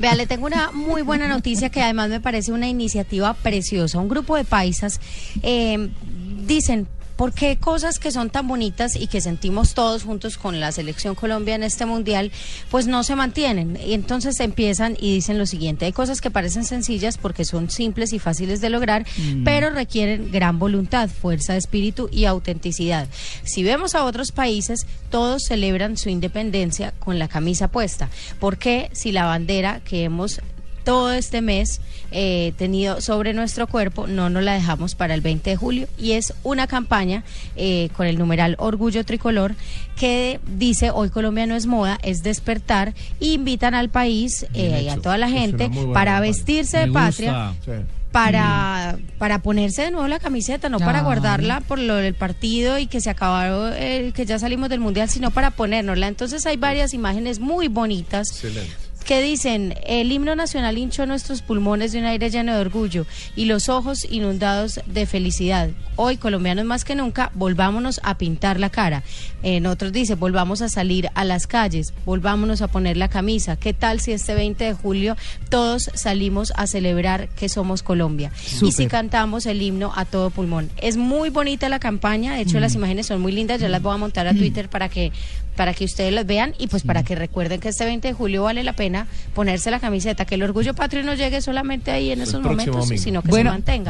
Vea, le tengo una muy buena noticia que además me parece una iniciativa preciosa. Un grupo de paisas eh, dicen, ¿por qué cosas que son tan bonitas y que sentimos todos juntos con la selección Colombia en este mundial, pues no se mantienen? Y entonces empiezan y dicen lo siguiente, hay cosas que parecen sencillas porque son simples y fáciles de lograr, pero requieren gran voluntad, fuerza de espíritu y autenticidad. Si vemos a otros países, todos celebran su independencia con la camisa puesta. ¿Por qué si la bandera que hemos todo este mes eh, tenido sobre nuestro cuerpo, no nos la dejamos para el 20 de julio. Y es una campaña eh, con el numeral Orgullo Tricolor que dice hoy Colombia no es moda, es despertar. E invitan al país eh, y a toda la gente para vestirse de patria. Para, para ponerse de nuevo la camiseta, no para guardarla por lo del partido y que se acabaron, eh, que ya salimos del mundial, sino para ponérnosla. Entonces hay varias imágenes muy bonitas que dicen, el himno nacional hinchó nuestros pulmones de un aire lleno de orgullo y los ojos inundados de felicidad. Hoy, colombianos más que nunca, volvámonos a pintar la cara. En otros dice, volvamos a salir a las calles, volvámonos a poner la camisa. ¿Qué tal si este 20 de julio todos salimos a celebrar que somos Colombia? Y si cantamos el himno a todo pulmón. Es muy bonita la campaña, de hecho las imágenes son muy lindas, ya las voy a montar a Twitter para que para que ustedes las vean y pues para que recuerden que este 20 de julio vale la pena ponerse la camiseta, que el orgullo patrio no llegue solamente ahí en esos momentos, domingo. sino que Bueno, se mantenga.